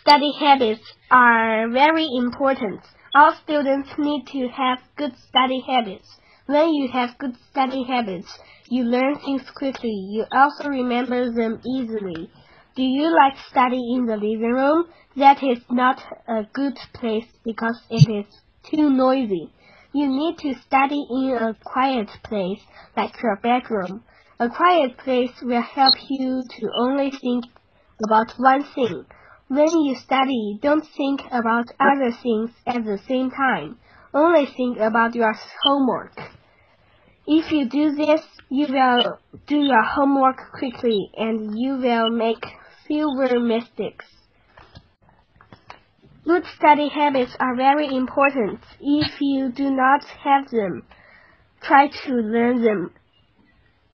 study habits are very important. All students need to have good study habits. When you have good study habits, you learn things quickly. You also remember them easily. Do you like studying in the living room? That is not a good place because it is too noisy. You need to study in a quiet place like your bedroom. A quiet place will help you to only think about one thing. When you study, don't think about other things at the same time. Only think about your homework. If you do this, you will do your homework quickly and you will make fewer mistakes. Good study habits are very important. If you do not have them, try to learn them